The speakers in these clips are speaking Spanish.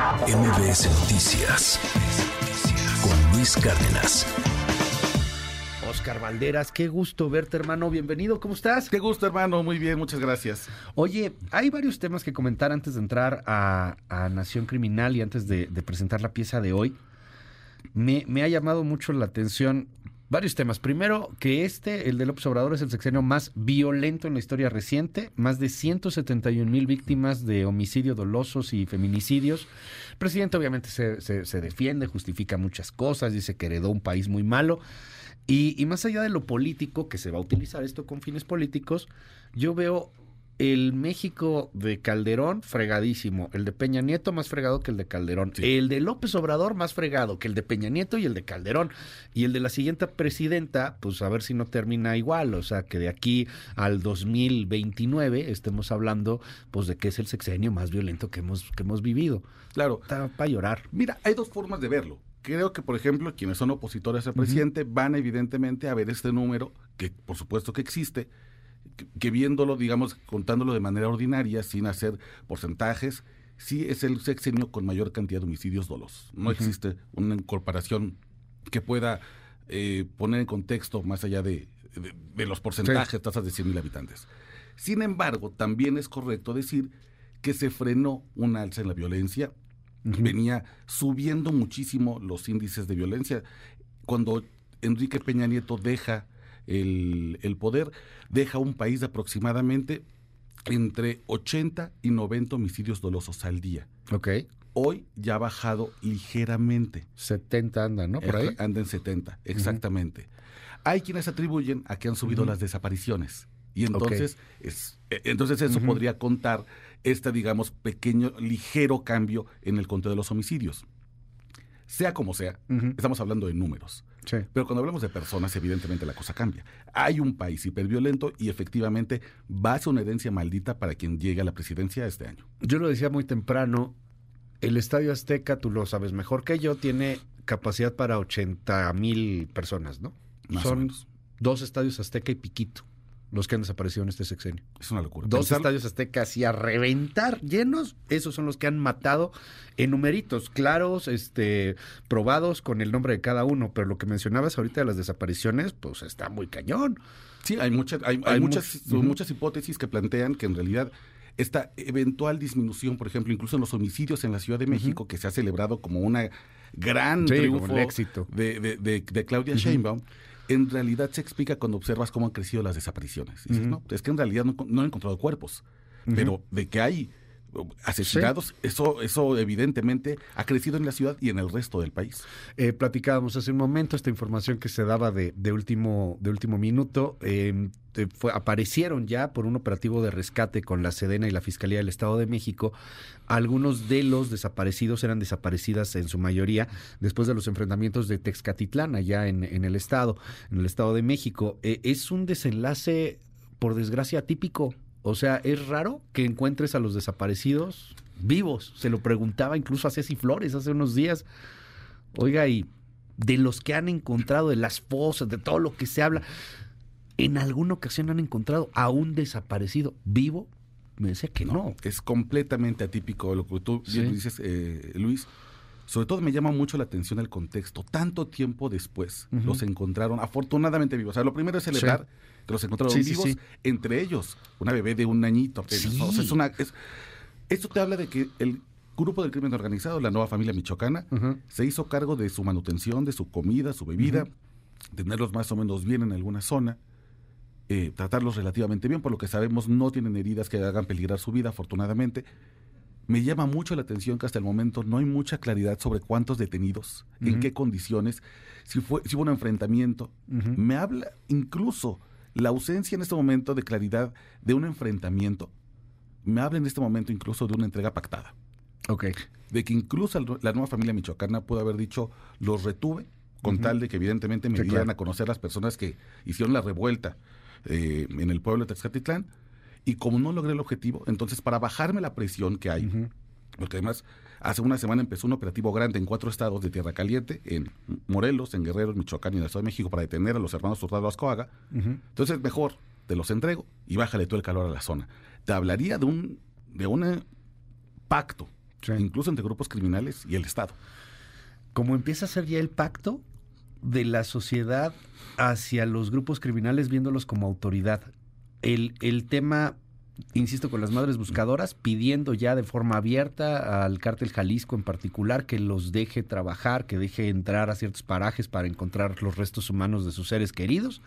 MBS Noticias con Luis Cárdenas. Oscar Valderas, qué gusto verte, hermano. Bienvenido, ¿cómo estás? Qué gusto, hermano. Muy bien, muchas gracias. Oye, hay varios temas que comentar antes de entrar a, Nación Criminal y antes de, presentar la pieza de hoy. Me, me ha llamado mucho la atención Varios temas. Primero, que este, el de López Obrador, es el sexenio más violento en la historia reciente. Más de 171 mil víctimas de homicidio dolosos y feminicidios. El presidente obviamente se, se, defiende, justifica muchas cosas, dice que heredó un país muy malo. Y, y más allá de lo político, que se va a utilizar esto con fines políticos, yo veo el México de Calderón, fregadísimo. El de Peña Nieto, más fregado que el de Calderón. El de López Obrador, más fregado que el de Peña Nieto y el de Calderón. Y el de la siguiente presidenta, pues a ver si no termina igual. O sea, que de aquí al 2029 estemos hablando, pues de que es el sexenio más violento que hemos, que hemos vivido. Claro. Está para llorar. Mira, hay dos formas de verlo. Creo que, por ejemplo, quienes son opositores al presidente van evidentemente a ver este número, que por supuesto que existe, que, viéndolo, digamos, contándolo de manera ordinaria, sin hacer porcentajes, sí es el sexenio con mayor cantidad de homicidios dolosos. No existe una incorporación que pueda eh, poner en contexto más allá de, los porcentajes, tasas de 100 mil habitantes. Sin embargo, también es correcto decir que se frenó un alza en la violencia, venía subiendo muchísimo los índices de violencia. Cuando Enrique Peña Nieto deja el, poder, deja un país de aproximadamente entre 80 y 90 homicidios dolosos al día. Ok. Hoy ya ha bajado ligeramente. 70 andan, ¿no? Por ahí. Anda en 70, exactamente. Hay quienes atribuyen a que han subido las desapariciones. Y entonces, es, e, entonces eso podría contar este, digamos, pequeño, ligero cambio en el conteo de los homicidios. Sea como sea, estamos hablando de números. Pero cuando hablamos de personas, evidentemente la cosa cambia. Hay un país hiperviolento y efectivamente va a ser una herencia maldita para quien llegue a la presidencia este año. Yo lo decía muy temprano, el Estadio Azteca, tú lo sabes mejor que yo, tiene capacidad para 80 mil personas, ¿no? Son dos estadios Azteca y Piquito los que han desaparecido en este sexenio. Es una locura. Dos estadios aztecas y a reventar llenos, esos son los que han matado en numeritos claros, este, probados con el nombre de cada uno. Pero lo que mencionabas ahorita de las desapariciones, pues está muy cañón. Sí, hay, muchas, hay, muchas, muchas hipótesis que plantean que en realidad esta eventual disminución, por ejemplo, incluso en los homicidios en la Ciudad de México, que se ha celebrado como una gran triunfo éxito. De, de, de, Claudia Sheinbaum, en realidad se explica cuando observas cómo han crecido las desapariciones. no, es que en realidad no, han encontrado cuerpos, pero de que hay asesinados, eso, eso evidentemente ha crecido en la ciudad y en el resto del país. Eh, platicábamos hace un momento esta información que se daba de, de último, de último minuto. Em, fue, aparecieron ya por un operativo de rescate con la Sedena y la Fiscalía del Estado de México. Algunos de los desaparecidos eran desaparecidas en su mayoría después de los enfrentamientos de Texcatitlán allá en, en el Estado, en el Estado de México. Eh, es un desenlace, por desgracia, típico o sea, es raro que encuentres a los desaparecidos vivos. Se lo preguntaba incluso a Ceci Flores hace unos días. Oiga, y de los que han encontrado, de las fosas, de todo lo que se habla, ¿en alguna ocasión han encontrado a un desaparecido vivo? Me decía que no. Es completamente atípico lo que tú dices, eh, Luis. Sobre todo me llama mucho la atención el contexto. Tanto tiempo después los encontraron afortunadamente vivos. O sea, lo primero es celebrar que los encontraron vivos, entre ellos una bebé de un añito. es una, esto te habla de que el grupo del crimen organizado, la nueva familia michoacana, se hizo cargo de su manutención, de su comida, su bebida, tenerlos más o menos bien en alguna zona. Eh, tratarlos relativamente bien, por lo que sabemos no tienen heridas que hagan peligrar su vida, afortunadamente. Me llama mucho la atención que hasta el momento no hay mucha claridad sobre cuántos detenidos, en qué condiciones, si, fue, si hubo un enfrentamiento. Me habla incluso la ausencia en este momento de claridad de un enfrentamiento. Me habla en este momento incluso de una entrega pactada. Ok. De que incluso la nueva familia michoacana pudo haber dicho, los retuve, con tal de que evidentemente me dieran a conocer las personas que hicieron la revuelta eh, en el pueblo de Texcatitlán y como no logré el objetivo, entonces para bajarme la presión que hay, porque además hace una semana empezó un operativo grande en cuatro estados de Tierra Caliente, en Morelos, en Guerrero, en Michoacán y en el Estado de México para detener a los hermanos Hurtado Ascoaga. Entonces mejor te los entrego y bájale todo el calor a la zona. Te hablaría de un, de un pacto incluso entre grupos criminales y el Estado. Como empieza a ser ya el pacto de la sociedad hacia los grupos criminales viéndolos como autoridad. El, el tema insisto, con las madres buscadoras, pidiendo ya de forma abierta al cártel Jalisco en particular que los deje trabajar, que deje entrar a ciertos parajes para encontrar los restos humanos de sus seres queridos.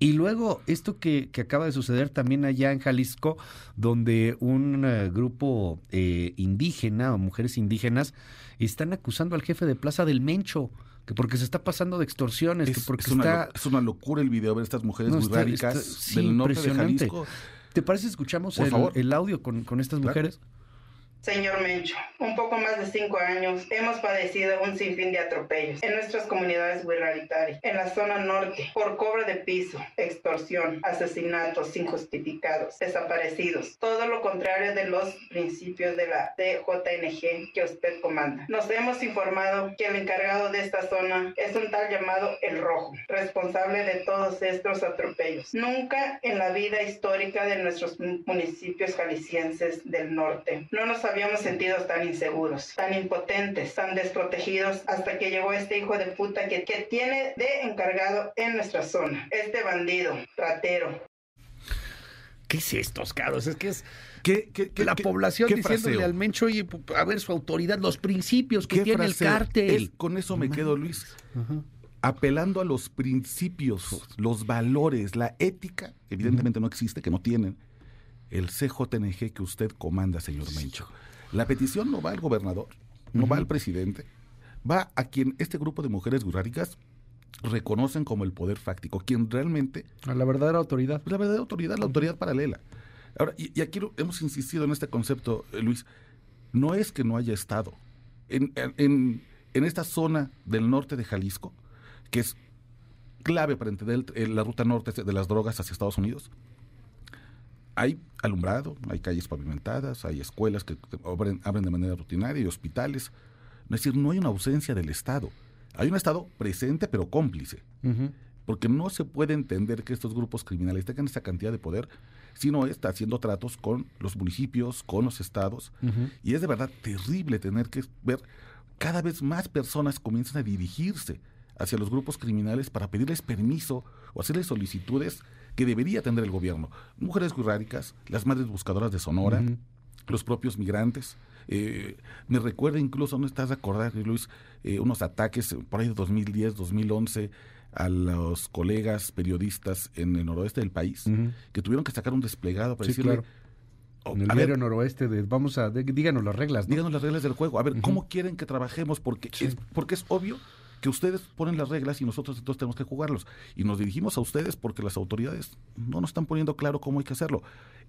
Y luego esto que, acaba de suceder también allá en Jalisco, donde un eh, grupo eh, indígena o mujeres indígenas están acusando al jefe de Plaza del Mencho que porque se está pasando de extorsiones, que porque es una, está... Es una locura el video ver estas mujeres muy del norte de Jalisco. ¿Te parece escuchamos el, el, audio con, con estas mujeres? Señor Mencho, un poco más de cinco años hemos padecido un sinfín de atropellos en nuestras comunidades guerreritarias, en la zona norte, por cobro de piso, extorsión, asesinatos injustificados, desaparecidos, todo lo contrario de los principios de la DJNG que usted comanda. Nos hemos informado que el encargado de esta zona es un tal llamado El Rojo, responsable de todos estos atropellos. Nunca en la vida histórica de nuestros municipios jaliscienses del norte no nos habíamos sentido tan inseguros, tan impotentes, tan desprotegidos hasta que llegó este hijo de puta que, que tiene de encargado en nuestra zona. Este bandido, ratero. ¿Qué es esto, Oscar? es que es que la población diciéndole al Mencho, oye, a ver su autoridad, los principios que tiene el cártel. con eso me quedo, Luis. Apelando a los principios, los valores, la ética, evidentemente no existe, que no tienen, el CJNG que usted comanda, señor Mencho. La petición no va al gobernador, no va al presidente, va a quien este grupo de mujeres guerréricas reconocen como el poder fáctico, quien realmente... A la verdadera autoridad. La verdadera autoridad, la autoridad paralela. Ahora, y, aquí hemos insistido en este concepto, eh, Luis, no es que no haya estado. En, en, en esta zona del norte de Jalisco, que es clave para entender la ruta norte de las drogas hacia Estados Unidos, hay alumbrado, hay calles pavimentadas, hay escuelas que abren, de manera rutinaria y hospitales. Es decir, no hay una ausencia del Estado. Hay un Estado presente pero cómplice. Porque no se puede entender que estos grupos criminales tengan esa cantidad de poder si no está haciendo tratos con los municipios, con los estados. Y es de verdad terrible tener que ver cada vez más personas comienzan a dirigirse hacia los grupos criminales para pedirles permiso o hacerles solicitudes que debería atender el gobierno. Mujeres guerréricas, las madres buscadoras de Sonora, los propios migrantes. Eh, me recuerda incluso, no estás de acordar, Luis, eh, unos ataques por ahí de 2010, 2011 a los colegas periodistas en el noroeste del país que tuvieron que sacar un desplegado para decirle claro. Oh, en el diario noroeste, de, vamos a, díganos las reglas. Díganos las reglas del juego. A ver, ¿cómo quieren que trabajemos? Porque, es, porque es obvio que ustedes ponen las reglas y nosotros entonces tenemos que jugarlos. Y nos dirigimos a ustedes porque las autoridades no nos están poniendo claro cómo hay que hacerlo.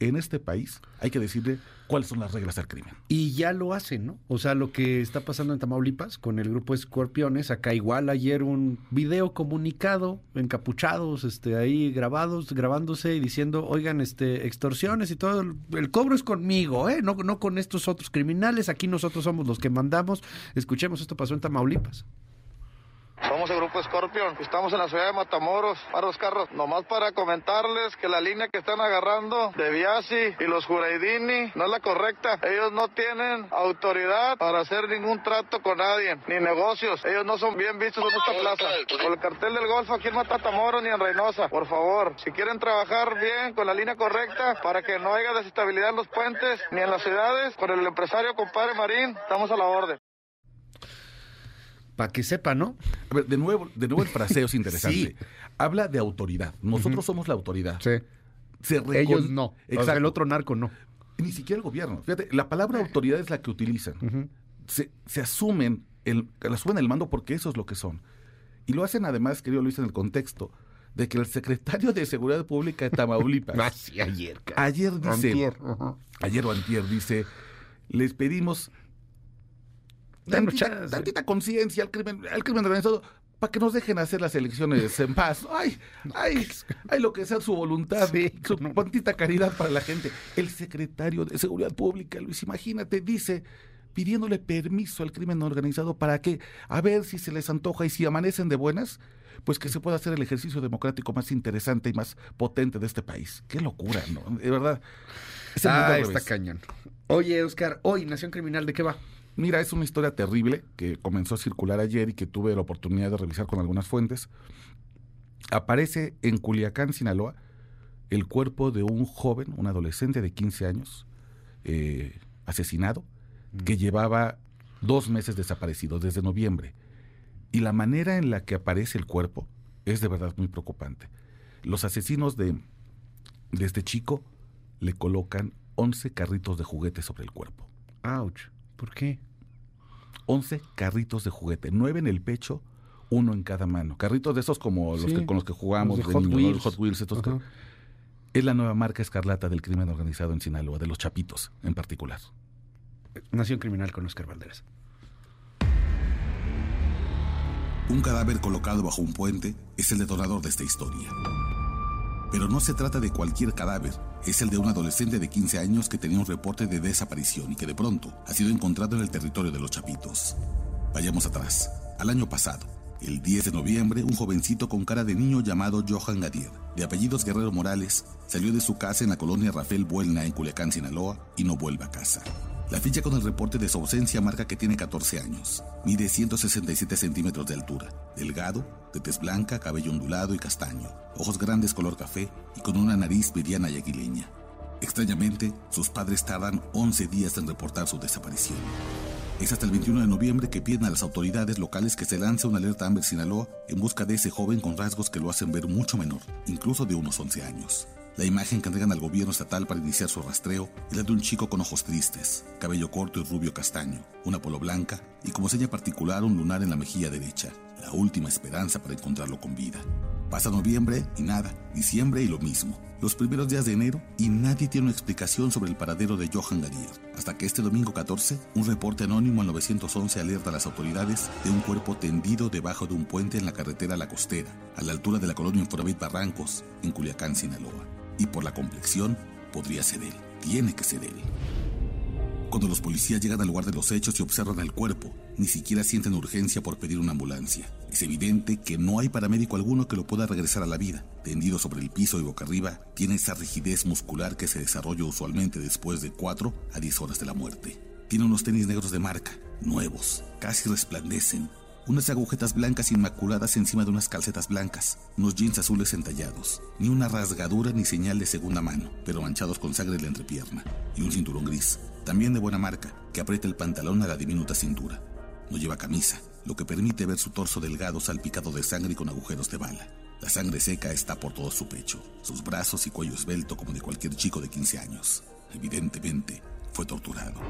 En este país hay que decirle cuáles son las reglas del crimen. Y ya lo hacen, ¿no? O sea, lo que está pasando en Tamaulipas con el grupo Escorpiones, acá igual ayer un video comunicado, encapuchados, este, ahí grabados, grabándose y diciendo, oigan, este, extorsiones y todo, el, cobro es conmigo, ¿eh? No, no con estos otros criminales, aquí nosotros somos los que mandamos. Escuchemos, esto pasó en Tamaulipas. Somos el grupo Scorpion, estamos en la ciudad de Matamoros, para los carros, nomás para comentarles que la línea que están agarrando de Biasi y los Juraidini no es la correcta. Ellos no tienen autoridad para hacer ningún trato con nadie, ni negocios. Ellos no son bien vistos en esta plaza. Con el cartel del Golfo aquí en Matamoros ni en Reynosa. Por favor, si quieren trabajar bien con la línea correcta para que no haya desestabilidad en los puentes ni en las ciudades, con el empresario compadre Marín, estamos a la orden para que sepa, ¿no? A ver, de nuevo, de nuevo el fraseo es interesante. Habla de autoridad. Nosotros somos la autoridad. Sí. Ellos no. Exacto. el otro narco no. Ni siquiera el gobierno. Fíjate, la palabra autoridad es la que utilizan. se, se, asumen el, asumen el mando porque eso es lo que son. Y lo hacen además, querido Luis, en el contexto de que el secretario de Seguridad Pública de Tamaulipas. ah, sí, ayer. Ayer dice. Ayer o antier dice. Les pedimos tantita, conciencia al crimen, al crimen organizado para que nos dejen hacer las elecciones en paz. Ay, ay, ay, lo que sea su voluntad, su cuantita caridad para la gente. El secretario de Seguridad Pública, Luis, imagínate, dice pidiéndole permiso al crimen organizado para que, a ver si se les antoja y si amanecen de buenas, pues que se pueda hacer el ejercicio democrático más interesante y más potente de este país. Qué locura, ¿no? De verdad. ah, está cañón. Oye, Oscar, hoy Nación Criminal, ¿de qué va? Mira, es una historia terrible que comenzó a circular ayer y que tuve la oportunidad de revisar con algunas fuentes. Aparece en Culiacán, Sinaloa, el cuerpo de un joven, un adolescente de 15 años, eh, asesinado, que mm. llevaba dos meses desaparecido, desde noviembre. Y la manera en la que aparece el cuerpo es de verdad muy preocupante. Los asesinos de, de este chico le colocan 11 carritos de juguete sobre el cuerpo. ¡Auch! ¿Por qué? 11 carritos de juguete, 9 en el pecho, uno en cada mano. Carritos de esos como los que, con los que jugamos, de Hot, Wheels. Hot Wheels. Estos es la nueva marca escarlata del crimen organizado en Sinaloa, de los chapitos en particular. Nación criminal con Oscar Valderas. Un cadáver colocado bajo un puente es el detonador de esta historia. Pero no se trata de cualquier cadáver, es el de un adolescente de 15 años que tenía un reporte de desaparición y que de pronto ha sido encontrado en el territorio de los Chapitos. Vayamos atrás, al año pasado. El 10 de noviembre, un jovencito con cara de niño llamado Johan Gadier, de apellidos Guerrero Morales, salió de su casa en la colonia Rafael Buelna en Culiacán, Sinaloa, y no vuelve a casa. La ficha con el reporte de su ausencia marca que tiene 14 años. Mide 167 centímetros de altura. Delgado, de tez blanca, cabello ondulado y castaño. Ojos grandes color café y con una nariz mediana y aguileña. Extrañamente, sus padres tardan 11 días en reportar su desaparición. Es hasta el 21 de noviembre que piden a las autoridades locales que se lance una alerta Amber Sinaloa en busca de ese joven con rasgos que lo hacen ver mucho menor, incluso de unos 11 años. La imagen que entregan al gobierno estatal para iniciar su rastreo es la de un chico con ojos tristes, cabello corto y rubio castaño, una polo blanca y como seña particular un lunar en la mejilla derecha, la última esperanza para encontrarlo con vida. Pasa noviembre y nada, diciembre y lo mismo. Los primeros días de enero y nadie tiene una explicación sobre el paradero de Johan Gadier. Hasta que este domingo 14, un reporte anónimo al 911 alerta a las autoridades de un cuerpo tendido debajo de un puente en la carretera La Costera, a la altura de la colonia Infonavit Barrancos, en Culiacán, Sinaloa y por la complexión podría ser él. Tiene que ser él. Cuando los policías llegan al lugar de los hechos y observan el cuerpo, ni siquiera sienten urgencia por pedir una ambulancia. Es evidente que no hay paramédico alguno que lo pueda regresar a la vida. Tendido sobre el piso y boca arriba, tiene esa rigidez muscular que se desarrolla usualmente después de 4 a 10 horas de la muerte. Tiene unos tenis negros de marca, nuevos, casi resplandecen, unas agujetas blancas inmaculadas encima de unas calcetas blancas, unos jeans azules entallados, ni una rasgadura ni señal de segunda mano, pero manchados con sangre en la entrepierna, y un cinturón gris, también de buena marca, que aprieta el pantalón a la diminuta cintura. No lleva camisa, lo que permite ver su torso delgado salpicado de sangre y con agujeros de bala. La sangre seca está por todo su pecho, sus brazos y cuello esbelto como de cualquier chico de 15 años. Evidentemente, fue torturado.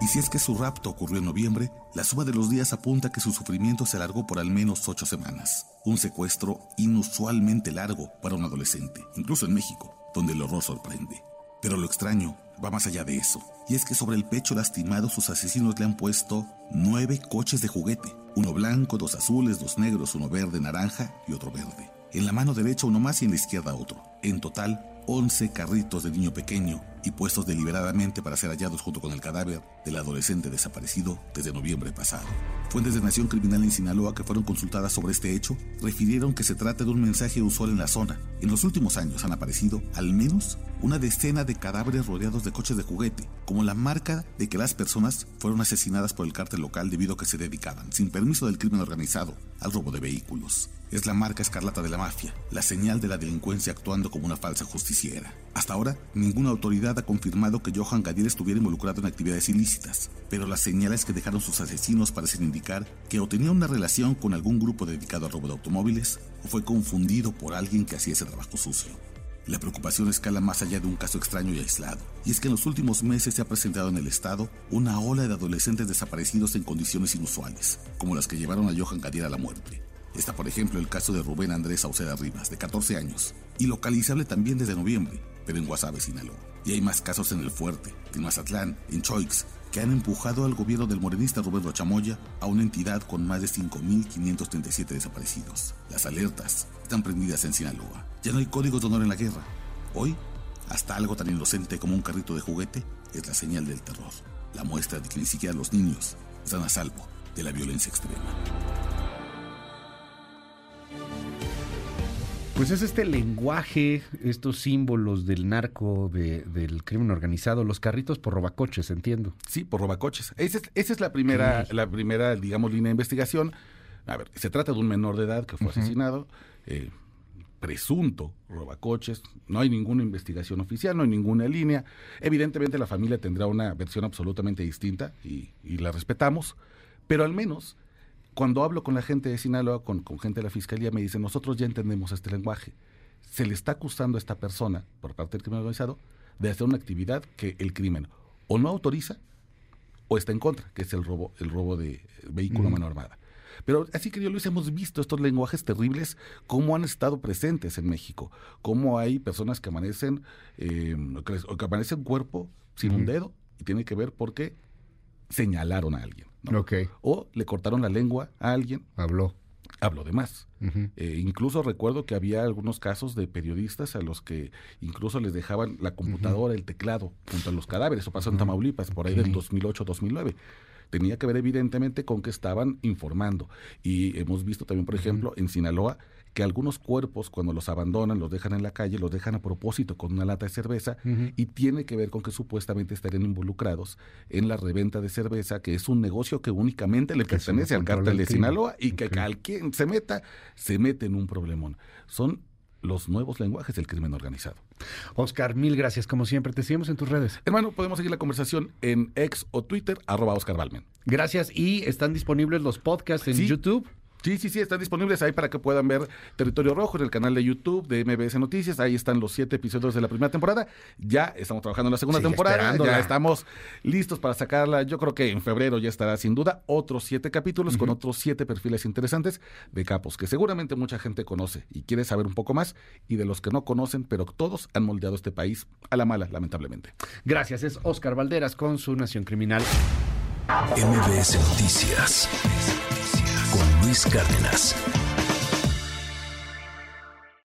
Y si es que su rapto ocurrió en noviembre, la suma de los días apunta que su sufrimiento se alargó por al menos ocho semanas. Un secuestro inusualmente largo para un adolescente, incluso en México, donde el horror sorprende. Pero lo extraño va más allá de eso, y es que sobre el pecho lastimado sus asesinos le han puesto nueve coches de juguete, uno blanco, dos azules, dos negros, uno verde, naranja y otro verde. En la mano derecha uno más y en la izquierda otro. En total, 11 carritos de niño pequeño y puestos deliberadamente para ser hallados junto con el cadáver del adolescente desaparecido desde noviembre pasado. Fuentes de Nación Criminal en Sinaloa que fueron consultadas sobre este hecho refirieron que se trata de un mensaje usual en la zona. En los últimos años han aparecido al menos una decena de cadáveres rodeados de coches de juguete, como la marca de que las personas fueron asesinadas por el cártel local debido a que se dedicaban, sin permiso del crimen organizado, al robo de vehículos. Es la marca escarlata de la mafia, la señal de la delincuencia actuando como una falsa justiciera. Hasta ahora, ninguna autoridad ha confirmado que Johan Gadiel estuviera involucrado en actividades ilícitas, pero las señales que dejaron sus asesinos parecen indicar que o tenía una relación con algún grupo dedicado al robo de automóviles, o fue confundido por alguien que hacía ese trabajo sucio. La preocupación escala más allá de un caso extraño y aislado, y es que en los últimos meses se ha presentado en el estado una ola de adolescentes desaparecidos en condiciones inusuales, como las que llevaron a Johan Gadiel a la muerte. Está, por ejemplo, el caso de Rubén Andrés Sauceda Rivas, de 14 años, y localizable también desde noviembre, pero en Guasave, Sinaloa. Y hay más casos en El Fuerte, en Mazatlán, en Choix, que han empujado al gobierno del morenista Rubén Rochamoya a una entidad con más de 5.537 desaparecidos. Las alertas están prendidas en Sinaloa. Ya no hay códigos de honor en la guerra. Hoy, hasta algo tan inocente como un carrito de juguete es la señal del terror, la muestra de que ni siquiera los niños están a salvo de la violencia extrema. Pues es este lenguaje, estos símbolos del narco, de- del crimen organizado, los carritos por robacoches, entiendo. Sí, por robacoches. Esa es, esa es la primera, la primera, digamos, línea de investigación. A ver, se trata de un menor de edad que fue asesinado, eh, presunto robacoches. No hay ninguna investigación oficial, no hay ninguna línea. Evidentemente la familia tendrá una versión absolutamente distinta y, y la respetamos, pero al menos cuando hablo con la gente de Sinaloa, con, con gente de la fiscalía, me dicen, nosotros ya entendemos este lenguaje. Se le está acusando a esta persona, por parte del crimen organizado, de hacer una actividad que el crimen o no autoriza o está en contra, que es el robo, el robo de vehículo a mano armada. Pero así que yo Luis, hemos visto estos lenguajes terribles, cómo han estado presentes en México, cómo hay personas que amanecen, eh, que, les- que amanecen cuerpo sin un dedo, y tiene que ver porque señalaron a alguien. O le cortaron la lengua a alguien, Habló. habló de más. Eh, incluso recuerdo que había algunos casos de periodistas a los que incluso les dejaban la computadora, el teclado junto a los cadáveres. Eso pasó en Tamaulipas, por ahí del 2008-2009. Tenía que ver evidentemente con que estaban informando. Y hemos visto también, por ejemplo, en Sinaloa, que algunos cuerpos cuando los abandonan, los dejan en la calle, los dejan a propósito con una lata de cerveza y tiene que ver con que supuestamente estarían involucrados en la reventa de cerveza, que es un negocio que únicamente le Que pertenece al cártel el de. Sinaloa y que al quien se meta, se mete en un problemón. Son los nuevos lenguajes del crimen organizado. Oscar, mil gracias. Como siempre, te seguimos en tus redes. Hermano, podemos seguir la conversación en ex o Twitter, arroba Oscar Balmen. Gracias. Y están disponibles los podcasts en Sí. YouTube. Sí, sí, sí, están disponibles ahí para que puedan ver Territorio Rojo en el canal de YouTube de MBS Noticias. Ahí están los siete episodios de la primera temporada. Ya estamos trabajando en la segunda temporada. Ya estamos listos para sacarla. Yo creo que en febrero ya estará sin duda otros siete capítulos con otros siete perfiles interesantes de capos que seguramente mucha gente conoce y quiere saber un poco más y de los que no conocen, pero todos han moldeado este país a la mala, lamentablemente. Gracias. Es Oscar Valderas con su Nación Criminal. MBS Noticias Luis Cárdenas.